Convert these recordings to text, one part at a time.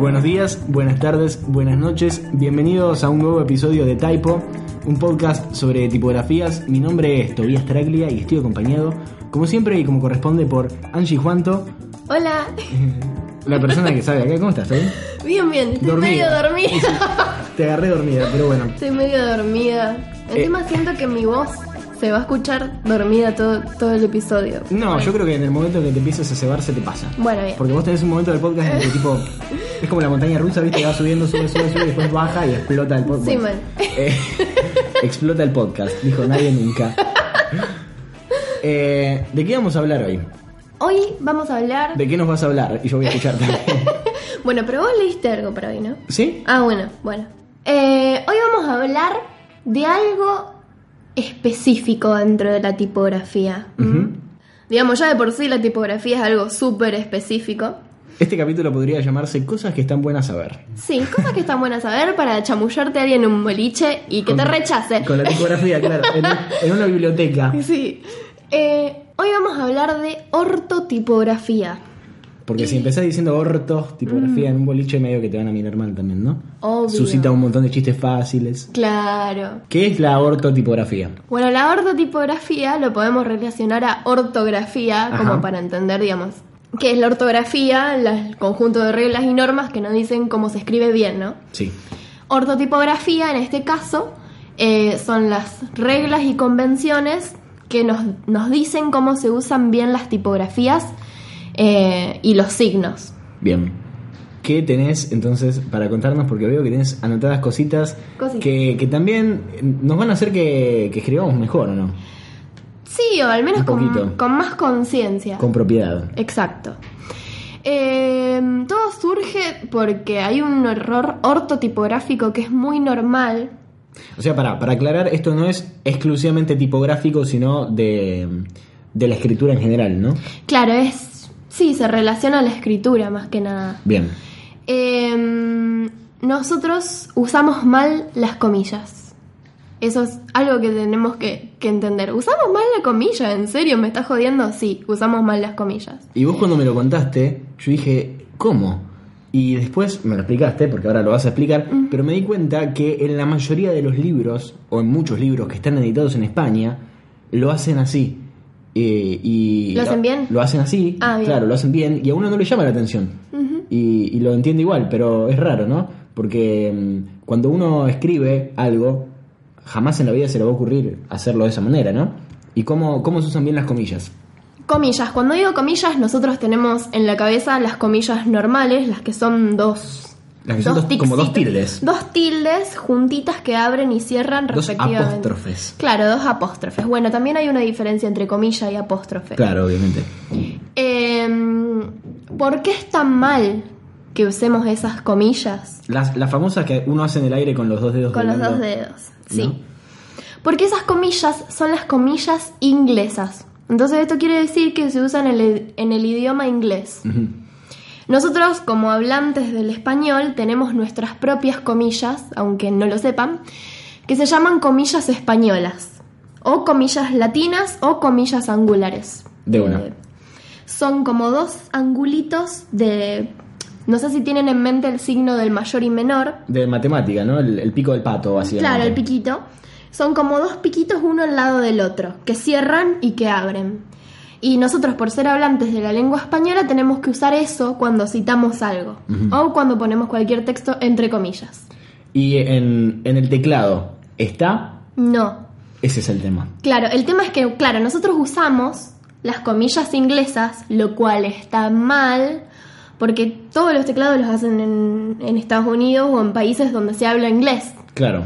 Buenos días, buenas tardes, buenas noches. Bienvenidos a un nuevo episodio de Typo, un podcast sobre tipografías. Mi nombre es Tobias Traglia y estoy acompañado, como siempre y como corresponde, por Angie Juanto, Hola. la persona que sabe acá. ¿Cómo estás? ¿Todo bien? Bien, bien. Estoy Dormida. medio dormida. Te agarré dormida, pero bueno. Estoy medio dormida. Encima siento que mi voz se va a escuchar dormida todo, todo el episodio. No, yo creo que en el momento en que te empieces a cebar se te pasa. Bueno, bien. Porque vos tenés un momento del podcast en el que tipo. Es como la montaña rusa, ¿viste? Va subiendo, sube, sube, sube, y después baja y explota el podcast. Sí, man. Eh, explota el podcast, dijo nadie nunca. Eh, ¿De qué vamos a hablar hoy? Hoy vamos a hablar... ¿De qué nos vas a hablar? Y yo voy a escucharte. Bueno, pero vos leíste algo para hoy, ¿no? ¿Sí? Ah, bueno, bueno. Eh, hoy vamos a hablar de algo específico dentro de la tipografía. Digamos, ya de por sí la tipografía es algo súper específico. Este capítulo podría llamarse Cosas que están buenas a ver. Sí, cosas que están buenas a ver para chamullarte a alguien en un boliche y que Con- te rechace. Con la tipografía, claro. En, en una biblioteca. Sí. Eh, hoy vamos a hablar de ortotipografía. Porque si empezás diciendo orto, tipografía en un boliche, medio que te van a mirar mal también, ¿no? Mm. Obvio. Suscita un montón de chistes fáciles. Claro. ¿Qué es la ortotipografía? Bueno, la ortotipografía lo podemos relacionar a ortografía, Ajá. como para entender, digamos, qué es la ortografía, la- el conjunto de reglas y normas que nos dicen cómo se escribe bien, ¿no? Sí. Ortotipografía, en este caso, eh, son las reglas y convenciones que nos, nos dicen cómo se usan bien las tipografías eh, y los signos. Bien. ¿Qué tenés entonces para contarnos? Porque veo que tenés anotadas cositas, Cositas. Que, que también nos van a hacer que, que escribamos mejor, ¿o no? Sí, o al menos con, con más conciencia. Con propiedad. Exacto. Eh, todo surge porque hay un error ortotipográfico que es muy normal. O sea, para, para aclarar, esto no es exclusivamente tipográfico, sino de, de la escritura en general, ¿no? Claro, es. Sí, se relaciona a la escritura más que nada. Bien. Eh, nosotros usamos mal las comillas. Eso es algo que tenemos que, que entender. ¿Usamos mal la comilla? ¿En serio? ¿Me estás jodiendo? Sí, usamos mal las comillas. Y vos cuando me lo contaste, yo dije, ¿cómo? Y después me lo explicaste, porque ahora lo vas a explicar, pero me di cuenta que en la mayoría de los libros, o en muchos libros que están editados en España, lo hacen así. Eh, y ¿Lo hacen bien? Lo hacen así, Ah, claro, lo hacen bien, y a uno no le llama la atención. y, y lo entiende igual, pero es raro, ¿no? Porque mm, cuando uno escribe algo, jamás en la vida se le va a ocurrir hacerlo de esa manera, ¿no? ¿Y cómo, cómo se usan bien las comillas? Comillas. Cuando digo comillas, nosotros tenemos en la cabeza las comillas normales, las que son dos. Las que son dos- como dos tildes. Dos tildes juntitas que abren y cierran Dos respectivamente. apóstrofes. Claro, dos apóstrofes. Bueno, también hay una diferencia entre comilla y apóstrofe. Claro, obviamente. Em, ¿Por qué es tan mal que usemos esas comillas Las, las famosas que uno hace en el aire con los dos dedos. con los dos dedos? Sí. ¿No? Porque esas comillas son las comillas inglesas. Entonces esto quiere decir que se usan en el, en el idioma inglés. Nosotros, como hablantes del español, tenemos nuestras propias comillas, aunque no lo sepan, que se llaman comillas españolas, o comillas latinas o comillas angulares. De una. Eh, son como dos angulitos de... No sé si tienen en mente el signo del mayor y menor. De matemática, ¿no? El, el pico del pato, básicamente. Claro, el piquito. Son como dos piquitos uno al lado del otro, que cierran y que abren. Y nosotros, por ser hablantes de la lengua española, tenemos que usar eso cuando citamos algo. O cuando ponemos cualquier texto entre comillas. Y en, en el teclado, ¿está? No. Ese es el tema. Claro, el tema es que, claro, nosotros usamos las comillas inglesas, lo cual está mal, porque todos los teclados los hacen en, en Estados Unidos o en países donde se habla inglés. Claro.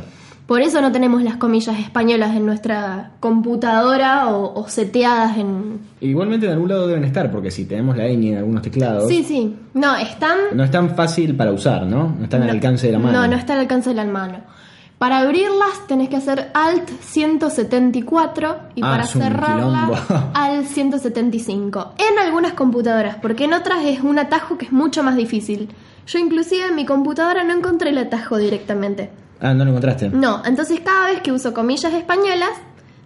Por eso no tenemos las comillas españolas en nuestra computadora o, o seteadas en... Igualmente en algún lado deben estar, porque si tenemos la ñ en algunos teclados, Sí, sí. No, están... no es tan fácil para usar, ¿no? No están al alcance de la mano. No, no está al alcance de la mano. Para abrirlas tenés que hacer Alt 174 y Ah, para cerrarla. Alt 175. En algunas computadoras, porque en otras es un atajo que es mucho más difícil. Yo inclusive en mi computadora no encontré el atajo directamente. Ah, no lo encontraste. No, entonces cada vez que uso comillas españolas,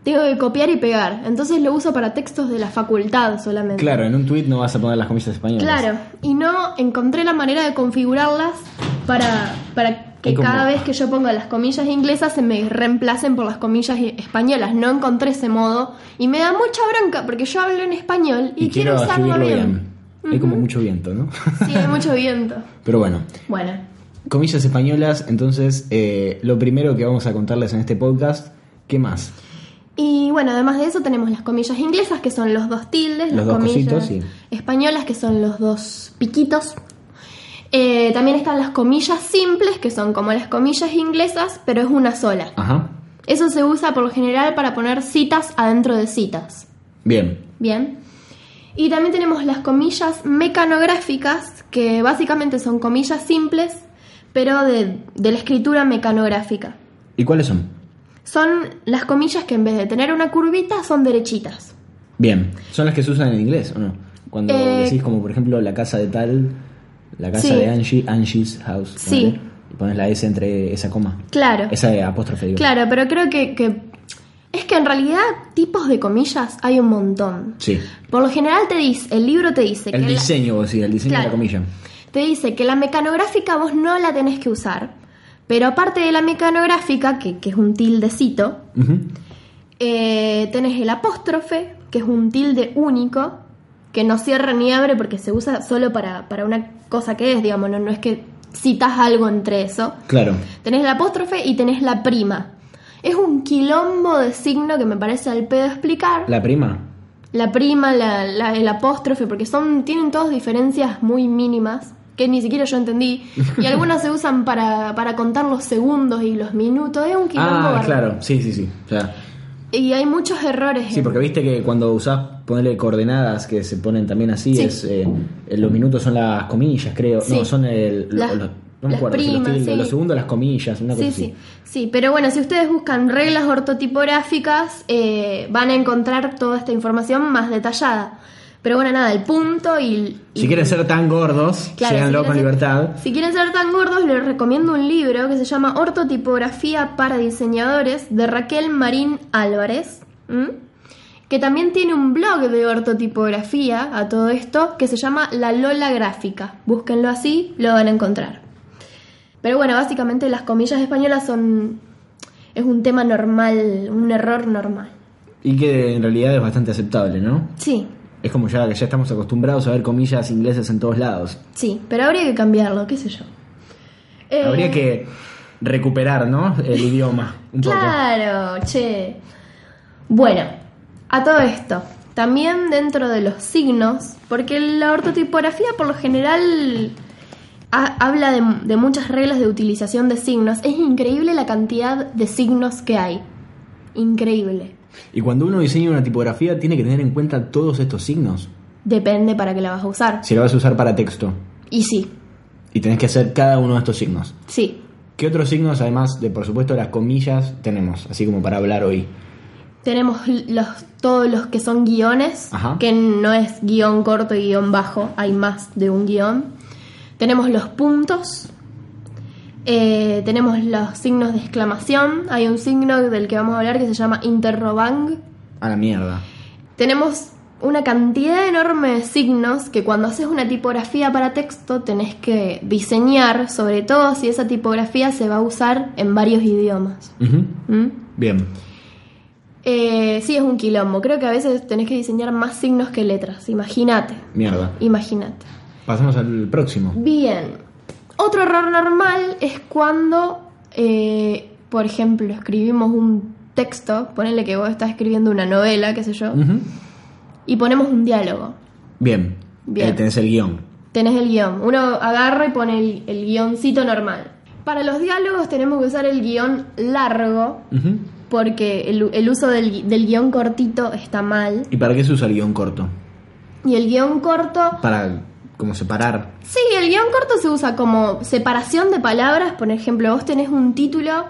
tengo que copiar y pegar. Entonces lo uso para textos de la facultad solamente. Claro, en un tweet no vas a poner las comillas españolas. Claro, y no encontré la manera de configurarlas para, para que como- cada vez que yo ponga las comillas inglesas se me reemplacen por las comillas españolas. No encontré ese modo y me da mucha bronca porque yo hablo en español y, Y, quiero usarlo bien. Hay como mucho viento, ¿no? Sí, hay mucho viento. Pero bueno, Bueno, comillas españolas, entonces eh, lo primero que vamos a contarles en este podcast, ¿qué más? y bueno, además de eso tenemos las comillas inglesas que son los dos tildes, Los las dos comillas cositos, sí. españolas que son los dos piquitos. Eh, también están las comillas simples que son como las comillas inglesas, pero es una sola. Ajá. Eso se usa por lo general para poner citas adentro de citas. Bien. Bien. Y también tenemos las comillas mecanográficas, que básicamente son comillas simples, pero de, de la escritura mecanográfica. ¿Y cuáles son? Son las comillas que en vez de tener una curvita son derechitas. Bien. ¿Son las que se usan en inglés o no? Cuando Eh, decís como por ejemplo la casa de tal, la casa Sí. de Angie, Angie's house. Sí. Y pones la S entre esa coma. Claro. Esa de apóstrofe, digo. Claro, pero creo que, que es que en realidad tipos de comillas hay un montón. Sí. Por lo general te dice, el libro te dice El que la- diseño, vos decís, el diseño de la comilla. te dice que la mecanográfica vos no la tenés que usar, pero aparte de la mecanográfica, que, que es un tildecito, eh, tenés el apóstrofe, que es un tilde único, que no cierra ni abre porque se usa solo para, para una cosa que es, digamos, no, no es que citas algo entre eso. Claro. Tenés el apóstrofe y tenés la prima. Es un quilombo de signo que me parece al pedo explicar. La prima. La prima, la, la- el apóstrofe, porque son tienen todas diferencias muy mínimas que ni siquiera yo entendí. Y algunas se usan para, para contar los segundos y los minutos. Es un quilombo Ah, claro. Sí, sí, sí. O sea, Y hay muchos errores. sí, en- porque viste que cuando usás ponerle coordenadas que se ponen también así, Sí. es eh, los minutos son las comillas, creo. Sí. No, son el, lo- Las- los, no las primas, los, sí. los segundos las comillas, una cosa Sí, así. sí, sí, pero bueno, si ustedes buscan reglas ortotipográficas, eh, van a encontrar toda esta información más detallada. Pero bueno, nada, el punto y... y- Si quieren ser tan gordos, Claro, síganlo si con ser- libertad. Si quieren ser tan gordos, les recomiendo un libro que se llama Ortotipografía para diseñadores de Raquel Marín Álvarez, ¿m? que también tiene un blog de ortotipografía a todo esto que se llama La Lola Gráfica. Búsquenlo así, lo van a encontrar. Pero bueno, básicamente las comillas españolas son es un tema normal, un error normal. Y que en realidad es bastante aceptable, ¿no? Sí, Es como ya que ya estamos acostumbrados a ver comillas inglesas en todos lados. sí, pero habría que cambiarlo, qué sé yo. Eh, Habría que recuperar, ¿no? El idioma un poco. Claro, che. Bueno, a todo esto, también dentro de los signos, porque la ortotipografía por lo general ha- habla de, de muchas reglas de utilización de signos. Es increíble la cantidad de signos que hay. Increíble. Y cuando uno diseña una tipografía tiene que tener en cuenta todos estos signos. Depende para qué la vas a usar. Si la vas a usar para texto Y sí, y tenés que hacer cada uno de estos signos. sí. ¿Qué otros signos, además de por supuesto las comillas, tenemos? Así como para hablar hoy. Tenemos los, todos los que son guiones, Ajá. que no es guion corto y guion bajo, hay más de un guion. Tenemos los puntos, eh, tenemos los signos de exclamación, hay un signo del que vamos a hablar que se llama interrobang. A la mierda. Tenemos una cantidad enorme de signos que cuando haces una tipografía para texto tenés que diseñar, sobre todo si esa tipografía se va a usar en varios idiomas. ¿Mm? Bien. Eh, sí, es un quilombo. Creo que a veces tenés que diseñar más signos que letras. Imagínate. Mierda. Imagínate. Pasamos al próximo. Bien. Otro error normal es cuando, eh, por ejemplo, escribimos un texto, ponele que vos estás escribiendo una novela, qué sé yo, y ponemos un diálogo. Bien. Bien. Eh, tenés el guion. Tenés el guion. Uno agarra y pone el, el guioncito normal. Para los diálogos tenemos que usar el guion largo, porque el, el uso del, del guion cortito está mal. ¿Y para qué se usa el guion corto? Y el guion corto Para como separar. Sí, el guion corto se usa como separación de palabras. Por ejemplo, vos tenés un título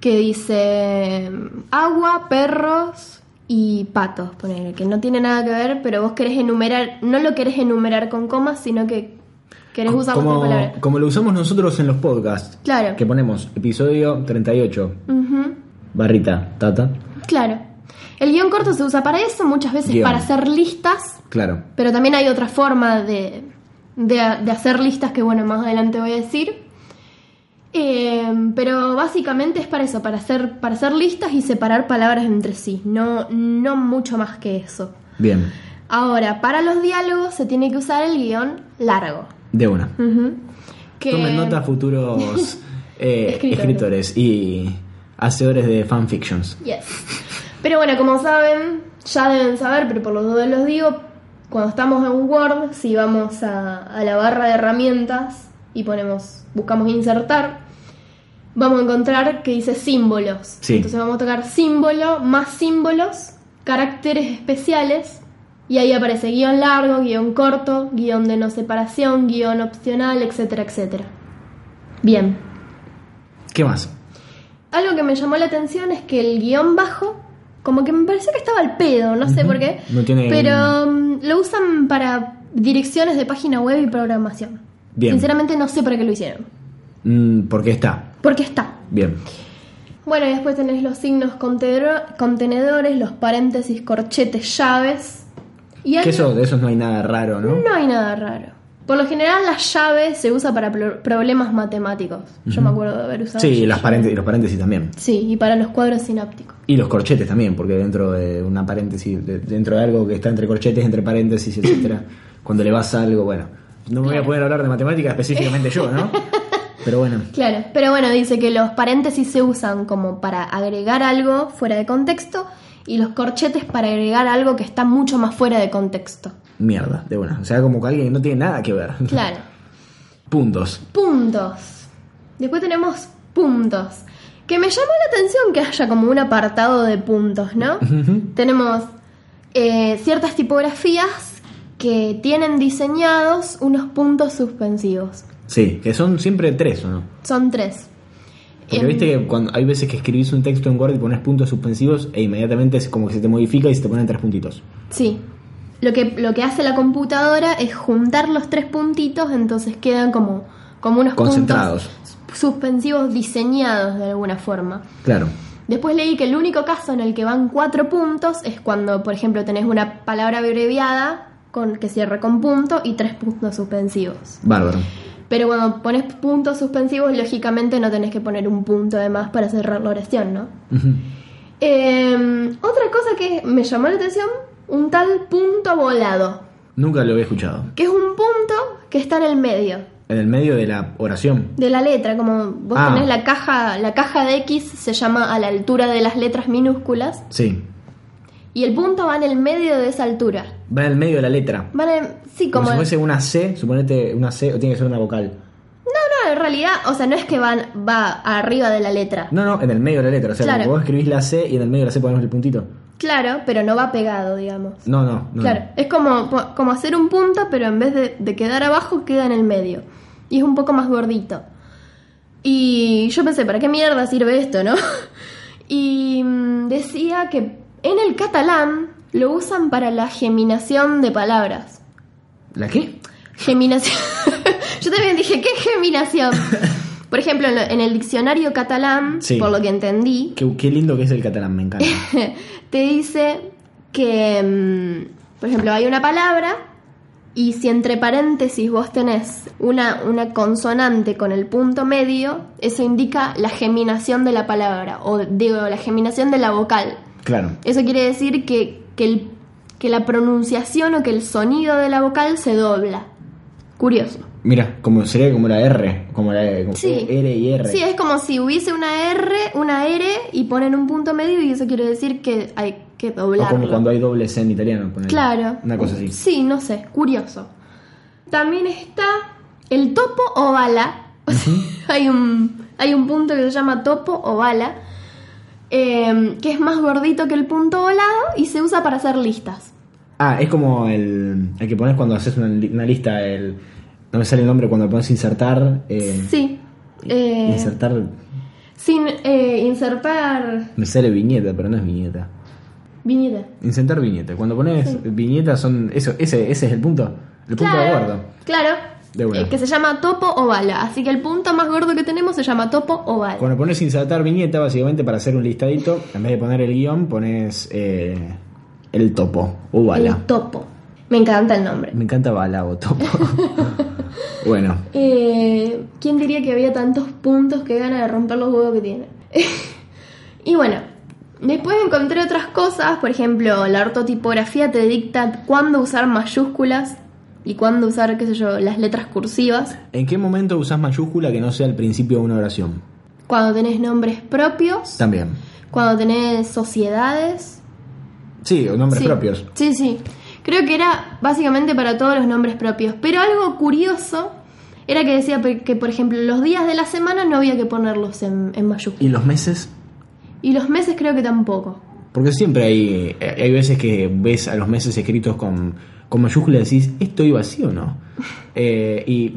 que dice agua, perros y patos, ponele, que no tiene nada que ver, pero vos querés enumerar, no lo querés enumerar con comas, sino que querés usarlo como, con palabras. como lo usamos nosotros en los podcasts. Claro. Que ponemos episodio 38, Ujú, barrita, tata. Claro. El guion corto se usa para eso, muchas veces Guión. para hacer listas, Claro. pero también hay otra forma de, de, de hacer listas que, bueno, más adelante voy a decir. Eh, pero básicamente es para eso, para hacer, para hacer listas y separar palabras entre sí, no, no mucho más que eso. Bien. Ahora, para los diálogos se tiene que usar el guion largo. De una. Que- Tomen nota futuros eh, Escritores. escritores y hacedores de fanfictions. Yes. Pero bueno, como saben, ya deben saber, pero por los dos los digo, cuando estamos en Word, si vamos a, a la barra de herramientas y ponemos, buscamos insertar, vamos a encontrar que dice símbolos. Sí. Entonces vamos a tocar símbolo, más símbolos, caracteres especiales, y ahí aparece guion largo, guion corto, guion de no separación, guion opcional, etcétera, etcétera. Bien. ¿Qué más? Algo que me llamó la atención es que el guion bajo, como que me pareció que estaba al pedo, no sé por qué. No tiene- Pero mm, lo usan para direcciones de página web y programación. Bien. Sinceramente no sé para qué lo hicieron. Mm, porque está. Porque está. Bien. Bueno, y después tenés los signos contenedor- contenedores, los paréntesis, corchetes, llaves. Y Que eso, de esos no hay nada raro, ¿no? no hay nada raro. Por lo general la llave se usa para pro- problemas matemáticos. Yo me acuerdo de haber usado. Sí, esa las paréntesis, los paréntesis también. Sí, y para los cuadros sinápticos. Y los corchetes también, porque dentro de una paréntesis, de- dentro de algo que está entre corchetes, entre paréntesis, etcétera, cuando le vas a algo, bueno, no me voy a poder hablar de matemática específicamente yo, ¿no? Pero bueno, Claro, pero bueno, dice que los paréntesis se usan como para agregar algo fuera de contexto y los corchetes para agregar algo que está mucho más fuera de contexto. Mierda, de una. O sea, como que alguien que no tiene nada que ver. Claro. Puntos. Puntos. Después tenemos puntos. Que me llamó la atención que haya como un apartado de puntos, ¿no? Tenemos eh, ciertas tipografías que tienen diseñados unos puntos suspensivos. Sí, que son siempre tres, ¿o no? Son tres. Porque Em, viste que cuando hay veces que escribís un texto en Word y pones puntos suspensivos e inmediatamente es como que se te modifica y se te ponen tres puntitos. Sí. Lo que, lo que hace la computadora es juntar los tres puntitos, entonces quedan como, como unos Concentrados. puntos suspensivos diseñados de alguna forma. Claro. Después leí que el único caso en el que van cuatro puntos es cuando, por ejemplo, tenés una palabra abreviada con, que cierra con punto y tres puntos suspensivos. Bárbaro. Pero cuando pones puntos suspensivos, lógicamente no tenés que poner un punto además para cerrar la oración, ¿no? Eh, otra cosa que me llamó la atención, un tal punto volado, Nunca lo había escuchado. que es un punto que está en el medio En el medio de la oración. de la letra, como vos Ah. tenés la caja, la caja de X se llama a la altura de las letras minúsculas Sí. y el punto va en el medio de esa altura. Va en el medio de la letra. Van en- sí, Como, como, si fuese una C, suponete una C o tiene que ser una vocal. no, no, en realidad, o sea, no es que van va arriba de la letra. No, no, en el medio de la letra. O sea, Claro. vos escribís la C y en el medio de la C ponemos el puntito. Claro, pero no va pegado, digamos. No, no, no. Claro, es como, como hacer un punto, pero en vez de, de quedar abajo, queda en el medio. Y es un poco más gordito. Y yo pensé, ¿para qué mierda sirve esto, no? Y mm, decía que en el catalán lo usan para la geminación de palabras. ¿La qué? Geminación. yo también dije, ¿qué geminación? Por ejemplo, en, lo- en el diccionario catalán, Sí. por lo que entendí, Qué, qué lindo que es el catalán, me encanta. te dice que, mm, por ejemplo, hay una palabra y si entre paréntesis vos tenés una, una consonante con el punto medio, eso indica la geminación de la palabra, o digo, la geminación de la vocal. Claro. Eso quiere decir que, que, el- que la pronunciación o que el sonido de la vocal se dobla. Curioso. Mira, como sería como la R, como la como Sí. R y R. Sí, es como si hubiese una R, una R y ponen un punto medio y eso quiere decir que hay que o doblarlo. como cuando hay doble C en italiano. Claro. Una cosa así. Sí, no sé, curioso. También está el topo o bala. O sea, hay, un, hay un punto que se llama topo o bala, eh, que es más gordito que el punto volado y se usa para hacer listas. Ah, es como el, el que pones cuando haces una, una lista, el... No me sale el nombre cuando pones insertar. Eh, Sí. eh, Insertar... sin eh, insertar Me sale viñeta, pero no es viñeta. viñeta. Insertar viñeta. Cuando pones viñeta son... Eso, ese, ese es el punto. El punto de Claro, acuerdo. claro. De una. eh, que se llama topo o bala. Así que el punto más gordo que tenemos se llama topo o bala. Cuando pones insertar viñeta, básicamente para hacer un listadito, en vez de poner el guion, pones eh, el topo o bala. El topo. Me encanta el nombre. Me encanta bala o topo. bueno, Eh, ¿Quién diría que había tantos puntos que gana de romper los huevos que tiene? y bueno, después encontré otras cosas. Por ejemplo, la ortotipografía te dicta cuándo usar mayúsculas y cuándo usar, qué sé yo, las letras cursivas. ¿en qué momento usas mayúscula que no sea el principio de una oración? Cuando tenés nombres propios. También. Cuando tenés sociedades. Sí, o nombres Sí. propios. Sí, sí. Creo que era básicamente para todos los nombres propios. Pero algo curioso era que decía que, por ejemplo, los días de la semana no había que ponerlos en, en mayúsculas. ¿Y los meses? Y los meses creo que tampoco. Porque siempre hay, eh, hay veces que ves a los meses escritos con, con mayúscula y decís, ¿esto iba así o no? Eh, y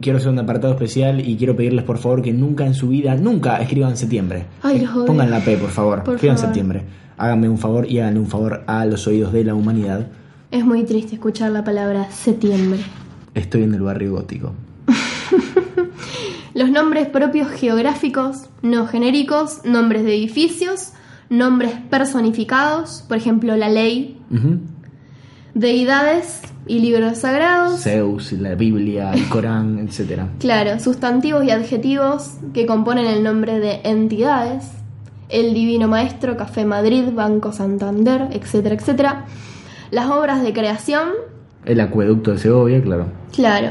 quiero hacer un apartado especial y quiero pedirles por favor que nunca en su vida, nunca escriban septiembre. Ay, los odio. Pongan la P, por favor. Por escriban favor. septiembre. Háganme un favor y háganle un favor a los oídos de la humanidad. Es muy triste escuchar la palabra septiembre. Estoy en el barrio gótico. Los nombres propios geográficos, no genéricos, nombres de edificios, nombres personificados, por ejemplo, la ley, deidades y libros sagrados. Zeus, la Biblia, el Corán, etcétera. Claro, sustantivos y adjetivos que componen el nombre de entidades. El Divino Maestro, Café Madrid, Banco Santander, etcétera, etcétera. Las obras de creación, El acueducto de Segovia, claro. claro.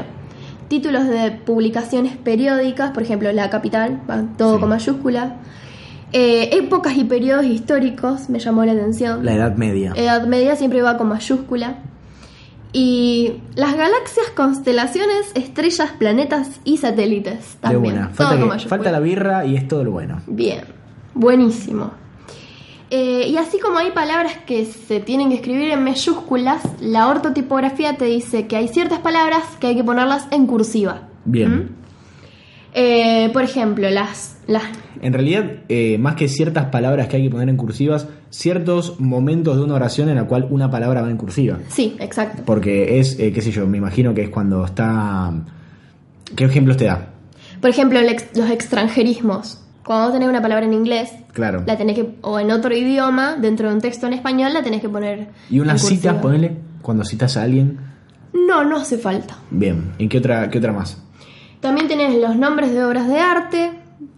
Títulos de publicaciones periódicas, por ejemplo, La Capital, va todo Sí. con mayúscula. Eh, épocas y periodos históricos, me llamó la atención. La Edad Media. Edad Media siempre va con mayúscula. Y las galaxias, constelaciones, estrellas, planetas y satélites también. Falta, que- mayúscula. falta la birra y es todo lo bueno. Bien, buenísimo. Eh, y así como hay palabras que se tienen que escribir en mayúsculas, la ortotipografía te dice que hay ciertas palabras que hay que ponerlas en cursiva. Bien. ¿Mm? Eh, por ejemplo, las, las En realidad, eh, más que ciertas palabras que hay que poner en cursivas, ciertos momentos de una oración en la cual una palabra va en cursiva. Sí, exacto. Porque es, qué sé yo, me imagino que es cuando está... ¿Qué ejemplos te da? Por ejemplo, ex- los extranjerismos. Cuando vos tenés una palabra en inglés, Claro. la tenés que, o en otro idioma, dentro de un texto en español, la tenés que poner. Y unas citas, ponele, cuando citas a alguien. No, no hace falta. Bien. ¿En qué otra, qué otra más? También tenés los nombres de obras de arte,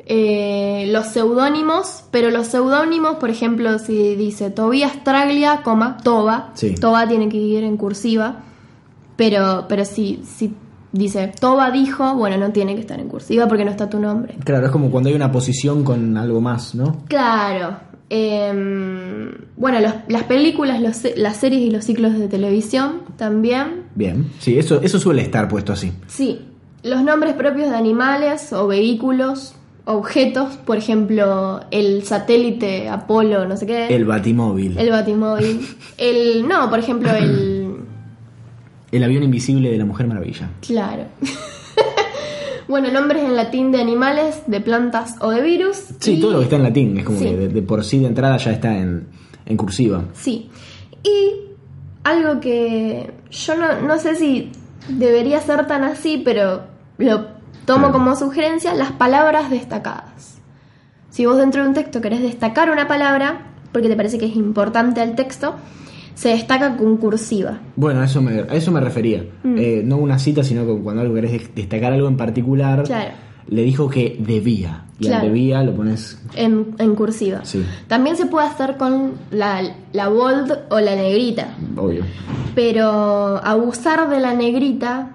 eh, los seudónimos, pero los seudónimos, por ejemplo, si dice Tobías Traglia, coma, Toba, Sí. Toba tiene que ir en cursiva, pero, pero si, si dice Toba dijo, bueno, no tiene que estar en cursiva porque no está tu nombre. Claro, es como cuando hay una posición con algo más, ¿no? Claro. em, bueno, los- las películas, los las series y los ciclos de televisión también. Bien. Sí, eso, eso suele estar puesto así. Sí. Los nombres propios de animales o vehículos, objetos, por ejemplo, el satélite Apolo, no sé qué. El batimóvil. el batimóvil. El. No, por ejemplo, el. El avión invisible de la Mujer Maravilla. Claro. bueno, nombres en latín de animales, de plantas o de virus. Sí, y- todo lo que está en latín. Es como Sí. que de, de por sí de entrada ya está en, en cursiva. Sí. Y algo que yo no, no sé si debería ser tan así, pero lo tomo Claro. como sugerencia, las palabras destacadas. Si vos dentro de un texto querés destacar una palabra, porque te parece que es importante al texto, se destaca con cursiva. Bueno, a eso me, a eso me refería. Mm. Eh, no una cita, sino que cuando algo querés des- destacar algo en particular, Claro. le dijo que debía. Y al Claro. debía lo pones. En, en cursiva. Sí. También se puede hacer con la, la bold o la negrita. Obvio. Pero abusar de la negrita,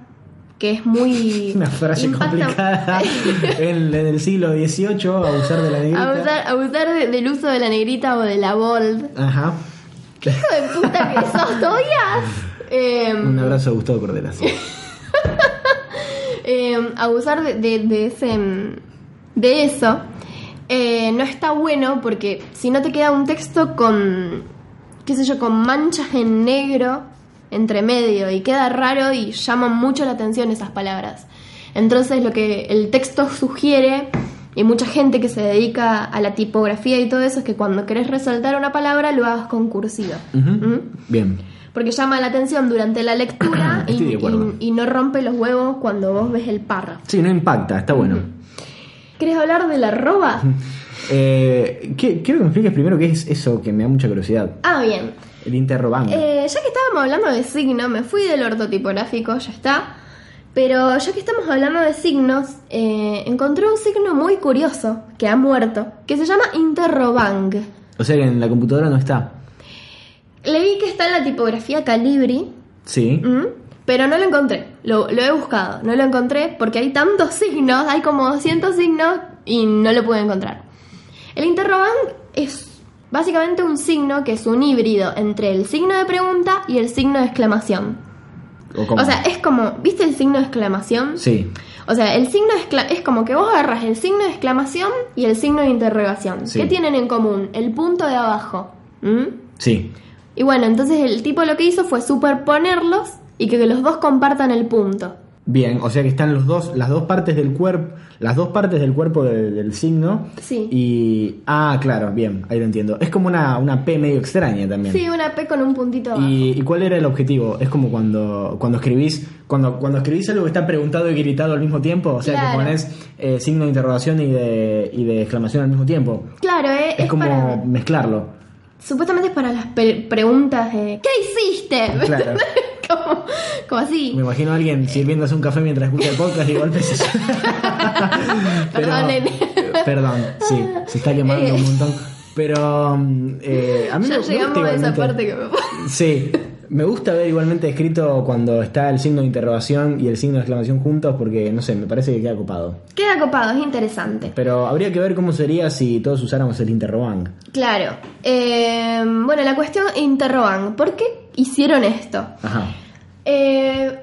que es muy... Una frase impacta- complicada en, en el siglo XVIII, abusar de la negrita. Abusar, abusar de- del uso de la negrita o de la bold. Ajá. ¿Qué hijo de puta que sos, Tobias? Em, Un abrazo a Gustavo Corderas. em, abusar de, de- de ese, de eso eh, no está bueno porque si no te queda un texto con, qué sé yo, con manchas en negro entre medio y queda raro y llaman mucho la atención esas palabras. Entonces lo que el texto sugiere y mucha gente que se dedica a la tipografía y todo eso es que cuando querés resaltar una palabra lo hagas con cursiva. ¿Mm? Bien. Porque llama la atención durante la lectura y, no rompe los huevos cuando vos ves el párrafo. Sí, no impacta, está bueno. ¿Querés hablar de la arroba? Eh, ¿qué- quiero que me expliques primero qué es eso que me da mucha curiosidad. Ah, bien. El interrobang. Eh, ya que estábamos hablando de signos, me fui del ortotipográfico, ya está. Pero ya que estamos hablando de signos, eh, encontré un signo muy curioso que ha muerto, que se llama interrobang. O sea que en la computadora no está. Leí que está en la tipografía Calibri, Sí. ¿m? pero no lo encontré. Lo, lo he buscado, no lo encontré porque hay tantos signos, hay como 200 signos y no lo pude encontrar. El interrobang es básicamente un signo que es un híbrido entre el signo de pregunta y el signo de exclamación. ¿O sea, es como, ¿viste el signo de exclamación? Sí. O sea, el signo de es como que vos agarras el signo de exclamación y el signo de interrogación. Sí. ¿Qué tienen en común? El punto de abajo. Sí. Y bueno, entonces el tipo lo que hizo fue superponerlos y que los dos compartan el punto. Bien, o sea que están los dos, las dos partes del cuerpo, las dos partes del cuerpo de- del signo. Sí. Y. Ah, claro, bien, ahí lo entiendo. Es como una, una P medio extraña también. Sí, una P con un puntito abajo. ¿Y, y cuál era el objetivo? Es como cuando, cuando escribís cuando, cuando escribís algo que está preguntado y gritado al mismo tiempo, o sea Claro. que pones eh, signo de interrogación y de, y de exclamación al mismo tiempo. Claro, eh, Es, es, como para... mezclarlo. Supuestamente es para las preguntas de... ¿Qué hiciste? Claro. como, como así. Me imagino a alguien sirviéndose un café mientras escucha el podcast y de golpe se... Pero- Perdón, nene. Perdón, sí, se está quemando un montón. Pero mm, eh, a mí Ya me, llegamos gusta a esa parte que me... Sí, me gusta ver igualmente escrito cuando está el signo de interrogación y el signo de exclamación juntos porque, no sé, me parece que queda copado. Queda copado, es interesante. Pero habría que ver cómo sería si todos usáramos el interrobang. Claro. Eh, bueno, la cuestión interrogan. ¿Por qué hicieron esto? Ajá. Eh,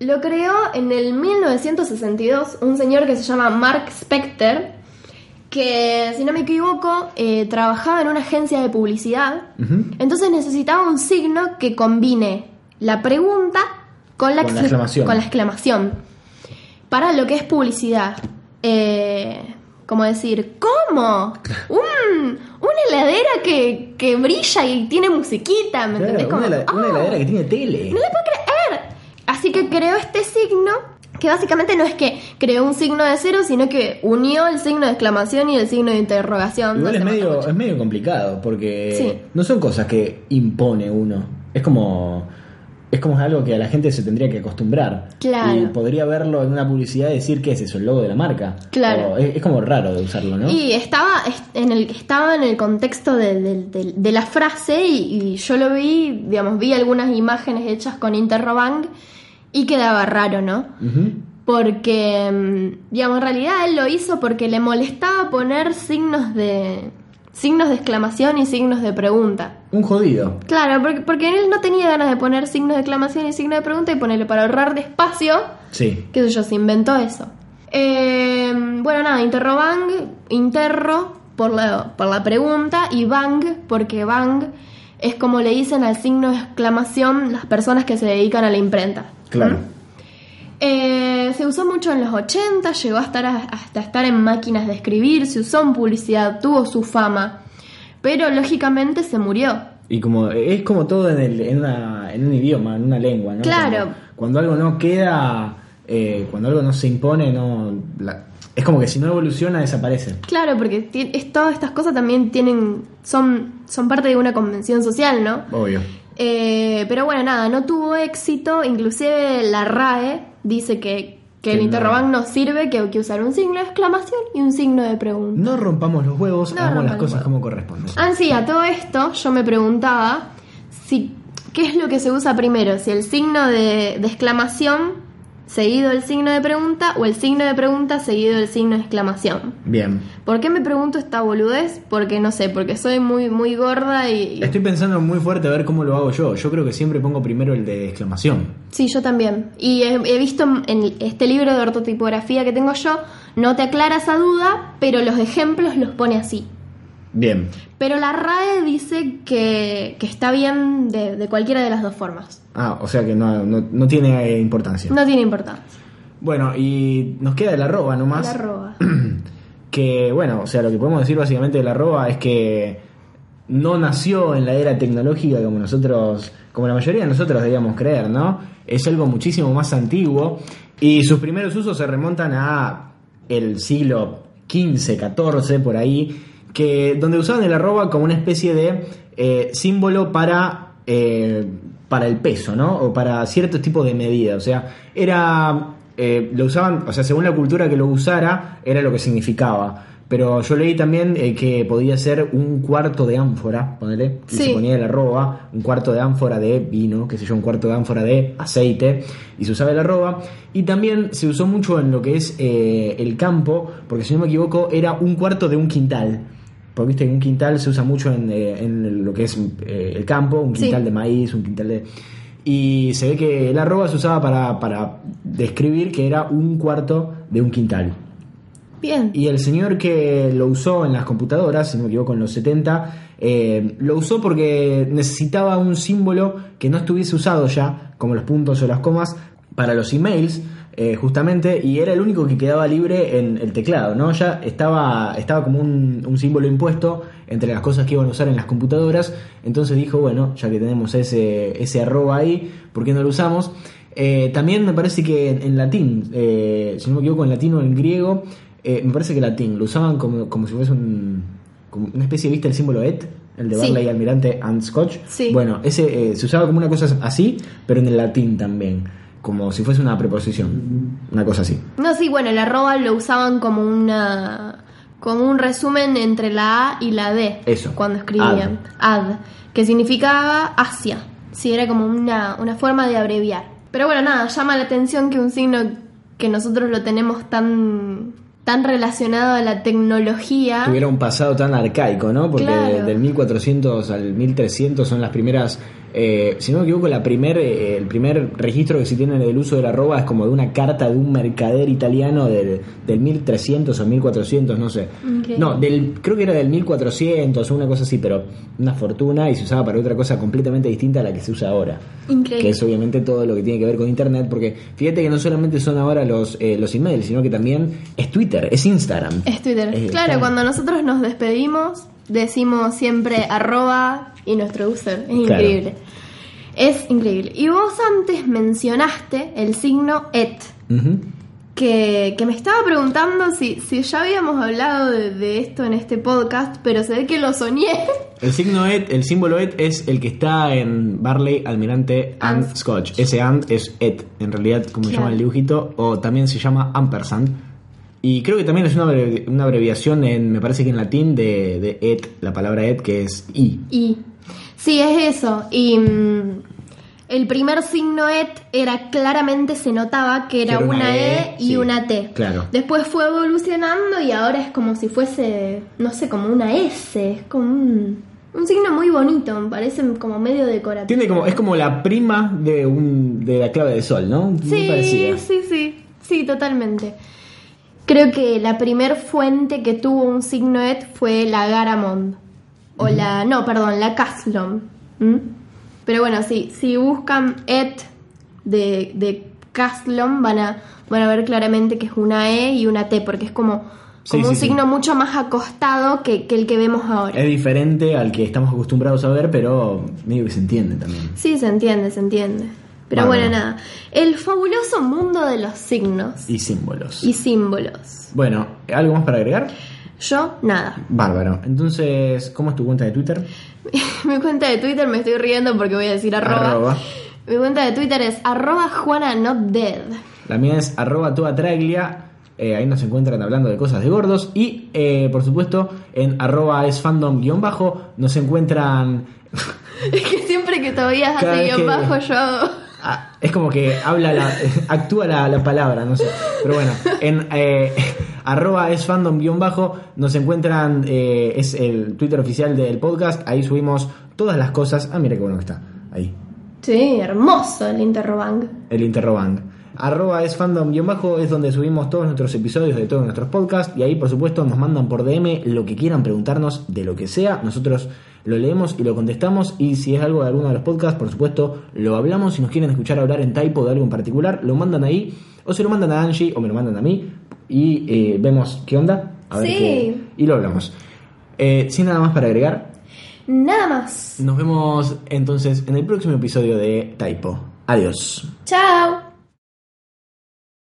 lo creó en el 1962 un señor que se llama Mark Specter, que, si no me equivoco, eh, trabajaba en una agencia de publicidad. Entonces necesitaba un signo que combine la pregunta con la, Con la ex- exclamación. con la exclamación. Para lo que es publicidad. Eh, como decir, ¿cómo? Un, una heladera que, que brilla y tiene musiquita, ¿me entendés? Como, una, hela- una "Oh". heladera que tiene tele. No le puedo creer. Así que creó este signo, que básicamente no es que creó un signo de cero, sino que unió el signo de exclamación y el signo de interrogación. Igual No es medio, es medio complicado porque Sí. no son cosas que impone uno. Es como es como algo que a la gente se tendría que acostumbrar. Claro. Y podría verlo en una publicidad y decir que es eso, el logo de la marca. Claro. O es, es como raro de usarlo, ¿no? Y estaba es- en el, estaba en el contexto de, de- de- de la frase y, y yo lo vi, digamos, vi algunas imágenes hechas con interrobang y quedaba raro, ¿no? Porque, mm, digamos, en realidad él lo hizo porque le molestaba poner signos de signos de exclamación y signos de pregunta. Un jodido. Claro, porque, porque él no tenía ganas de poner signos de exclamación y signos de pregunta y ponerle para ahorrar de espacio, Sí. qué sé yo, se inventó eso. Eh, bueno, nada, interrobang, interro por la, por la pregunta y bang, porque bang es como le dicen al signo de exclamación las personas que se dedican a la imprenta. Claro. ¿Mm? Eh, se usó mucho en los 80, llegó a estar a- hasta estar en máquinas de escribir, se usó en publicidad, tuvo su fama, pero lógicamente se murió. Y como es como todo en, el, en, una, en un idioma, en una lengua, ¿no? Claro. Cuando algo no queda, eh, cuando algo no se impone, no la- es como que si no evoluciona desaparece. Claro, porque es- todas estas cosas también tienen son, son parte de una convención social, ¿no? Obvio. Eh, pero bueno, nada, no tuvo éxito, inclusive la RAE dice que, que el Que no. sirve, que hay que usar un signo de exclamación y un signo de pregunta. No rompamos los huevos, No hagamos las cosas como corresponde. Ah, sí, a todo esto yo me preguntaba si qué es lo que se usa primero, si el signo de, de exclamación seguido del signo de pregunta o el signo de pregunta seguido del signo de exclamación. Bien. ¿Por qué me pregunto esta boludez? Porque no sé, porque soy muy muy gorda y, y- Estoy pensando muy fuerte a ver cómo lo hago yo. Yo creo que siempre pongo primero el de exclamación. sí, yo también. Y he, he visto en este libro de ortotipografía que tengo yo, no te aclara esa duda, pero los ejemplos los pone así. Bien. Pero la RAE dice que, que está bien de, de cualquiera de las dos formas. Ah, o sea que no, no, no tiene eh, importancia. No tiene importancia. Bueno, y nos queda el arroba nomás. La arroba. Que bueno, o sea, lo que podemos decir básicamente del arroba es que no nació en la era tecnológica como nosotros, como la mayoría de nosotros debíamos creer, ¿no? Es algo muchísimo más antiguo y sus primeros usos se remontan a el siglo XV, XIV, por ahí, que donde usaban el arroba como una especie de eh, símbolo para, eh, para el peso, ¿no? O para cierto tipo de medida. O sea, era. eh, lo usaban, o sea, según la cultura que lo usara, era lo que significaba. Pero yo leí también que podía ser un cuarto de ánfora, ponele, y Sí. se ponía el arroba, un cuarto de ánfora de vino, qué sé yo, un cuarto de ánfora de aceite, y se usaba el arroba. Y también se usó mucho en lo que es el campo, porque si no me equivoco, era un cuarto de un quintal. Porque viste que un quintal se usa mucho en, eh, en lo que es eh, el campo, un Sí. quintal de maíz, un quintal de... Y se ve que el arroba se usaba para, para describir que era un cuarto de un quintal. Bien. Y el señor que lo usó en las computadoras, si no me equivoco, en los 70, eh, lo usó porque necesitaba un símbolo que no estuviese usado ya, como los puntos o las comas, para los emails, eh, justamente, y era el único que quedaba libre en el teclado, ¿no? Ya estaba, estaba como un, un símbolo impuesto entre las cosas que iban a usar en las computadoras, entonces dijo, bueno, ya que tenemos ese, ese arroba ahí, ¿por qué no lo usamos? Eh, también me parece que en, en latín, eh, si no me equivoco, en latín o en griego, eh, me parece que latín, lo usaban como, como si fuese un, como una especie, ¿viste el símbolo et? El de Sí. Barley, Almirante and Scotch. Sí. Bueno, ese eh, se usaba como una cosa así, pero en el latín también, como si fuese una preposición, una cosa así. No, sí, bueno, el arroba lo usaban como una como un resumen entre la A y la D Eso. cuando escribían ad, que significaba Asia. Sí, era como una, una forma de abreviar. Pero bueno, nada, llama la atención que un signo que nosotros lo tenemos tan tan relacionado a la tecnología. Tuviera un pasado tan arcaico, ¿no? Porque Claro. de- del 1400 al 1300 son las primeras, eh, si no me equivoco, la primer, eh, el primer registro que se tiene del uso del arroba es como de una carta de un mercader italiano del, del 1300 o 1400, no sé. No, del, creo que era del 1400 o una cosa así, pero una fortuna y se usaba para otra cosa completamente distinta a la que se usa ahora. Increíble. Que es obviamente todo lo que tiene que ver con Internet, porque fíjate que no solamente son ahora los, eh, los emails, sino que también es Twitter, es Instagram. Es Twitter. Claro, cuando nosotros nos despedimos, decimos siempre arroba y nuestro user. Es Claro. increíble. Es increíble. Y vos antes mencionaste el signo et, que, que me estaba preguntando si, si ya habíamos hablado de, de esto en este podcast, pero se ve que lo soñé. El signo et, el símbolo et es el que está en Barley, Almirante and And Scotch. Ese and es et, en realidad, como se llama el dibujito, o también se llama ampersand. Y creo que también es una, abrevi- una abreviación, en, me parece que en latín, de, de et, la palabra et, que es i. sí, es eso. Y mm, el primer signo et era claramente se notaba que era, una una, E, E, y sí, una T. claro. Después fue evolucionando y ahora es como si fuese, no sé, como una S. Es como un, un signo muy bonito, me parece como medio decorativo. Tiene como, es como la prima de, un, de la clave de sol, ¿no? Sí, sí, sí, sí, totalmente. Creo que la primer fuente que tuvo un signo et fue la Garamond. O la, no, perdón, la Caslon. ¿Mm? Pero bueno, sí, si buscan et de, de Caslon van a, van a ver claramente que es una E y una T, porque es como, como sí, un sí. signo mucho más acostado que, que el que vemos ahora. Es diferente al que estamos acostumbrados a ver, pero medio que se entiende también. Sí, se entiende, se entiende. Pero Bárbaro. bueno, nada. El fabuloso mundo de los signos Y símbolos. y símbolos. Bueno, ¿algo más para agregar? Yo, nada. Bárbaro. Entonces, ¿cómo es tu cuenta de Twitter? Mi cuenta de Twitter me estoy riendo porque voy a decir arroba. Arroba. Mi cuenta de Twitter es arroba Juana Not Dead. La mía es arroba toda traglia. Eh, ahí nos encuentran hablando de cosas de gordos. Y, eh, por supuesto, en arroba es fandom guion bajo nos encuentran... Es que siempre que todavía hace guion que- bajo yo hago- es como que habla la, actúa la, la palabra, no sé. Pero bueno, en eh, arroba es fandom guion bajo nos encuentran, eh, es el Twitter oficial del podcast, ahí subimos todas las cosas. Ah, mira qué bueno que está, ahí, Sí, hermoso el interrobang. el interrobang. Arroba es fandom guion bajo es donde subimos todos nuestros episodios de todos nuestros podcasts y ahí por supuesto nos mandan por DM lo que quieran preguntarnos de lo que sea. Nosotros lo leemos y lo contestamos y si es algo de alguno de los podcasts, por supuesto, lo hablamos. Si nos quieren escuchar hablar en typo de algo en particular, lo mandan ahí o se lo mandan a Angie o me lo mandan a mí y eh, vemos qué onda. A ver Sí. qué- y lo hablamos. Eh, sin nada más para agregar, Nada más. Nos vemos entonces en el próximo episodio de Typo. Adiós. Chao.